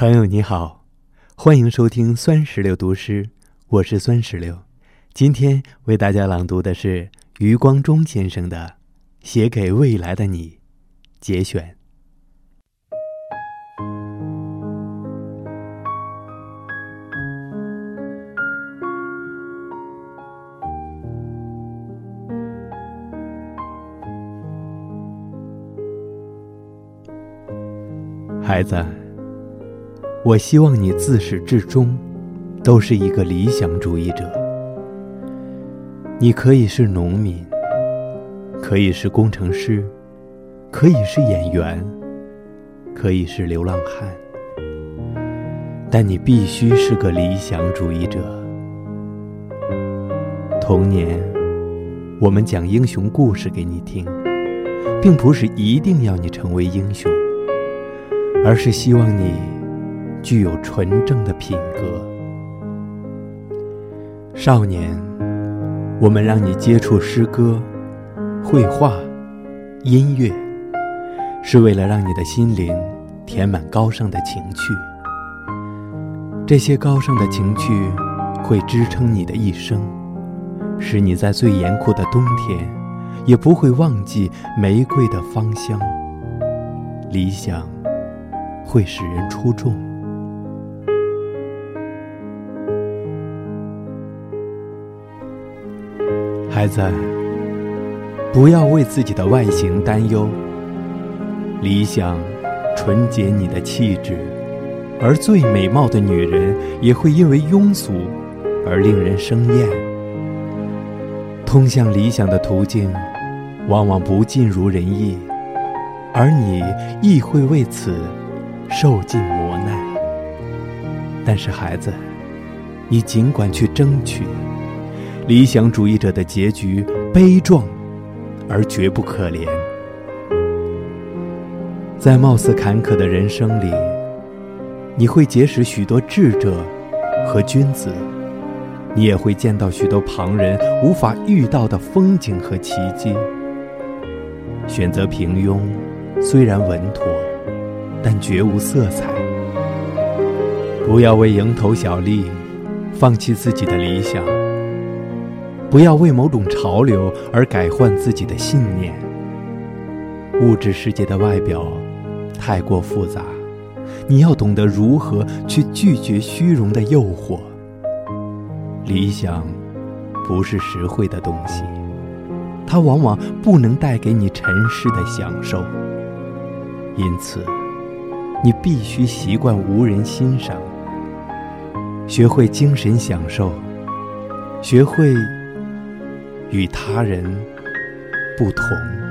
朋友你好，欢迎收听酸石榴读诗，我是酸石榴。今天为大家朗读的是余光中先生的《写给未来的你》节选。孩子。我希望你自始至终都是一个理想主义者。你可以是农民，可以是工程师，可以是演员，可以是流浪汉，但你必须是个理想主义者。童年，我们讲英雄故事给你听，并不是一定要你成为英雄，而是希望你。具有纯正的品格。少年，我们让你接触诗歌、绘画、音乐，是为了让你的心灵填满高尚的情趣。这些高尚的情趣会支撑你的一生，使你在最严酷的冬天也不会忘记玫瑰的芳香。理想会使人出众。孩子，不要为自己的外形担忧。理想纯洁你的气质，而最美貌的女人也会因为庸俗而令人生厌。通向理想的途径，往往不尽如人意，而你亦会为此受尽磨难。但是，孩子，你尽管去争取。理想主义者的结局悲壮，而绝不可怜。在貌似坎坷的人生里，你会结识许多智者和君子，你也会见到许多旁人无法遇到的风景和奇迹。选择平庸，虽然稳妥，但绝无色彩。不要为蝇头小利，放弃自己的理想。不要为某种潮流而改换自己的信念。物质世界的外表太过复杂，你要懂得如何去拒绝虚荣的诱惑。理想不是实惠的东西，它往往不能带给你尘世的享受。因此，你必须习惯无人欣赏，学会精神享受，学会。与他人不同。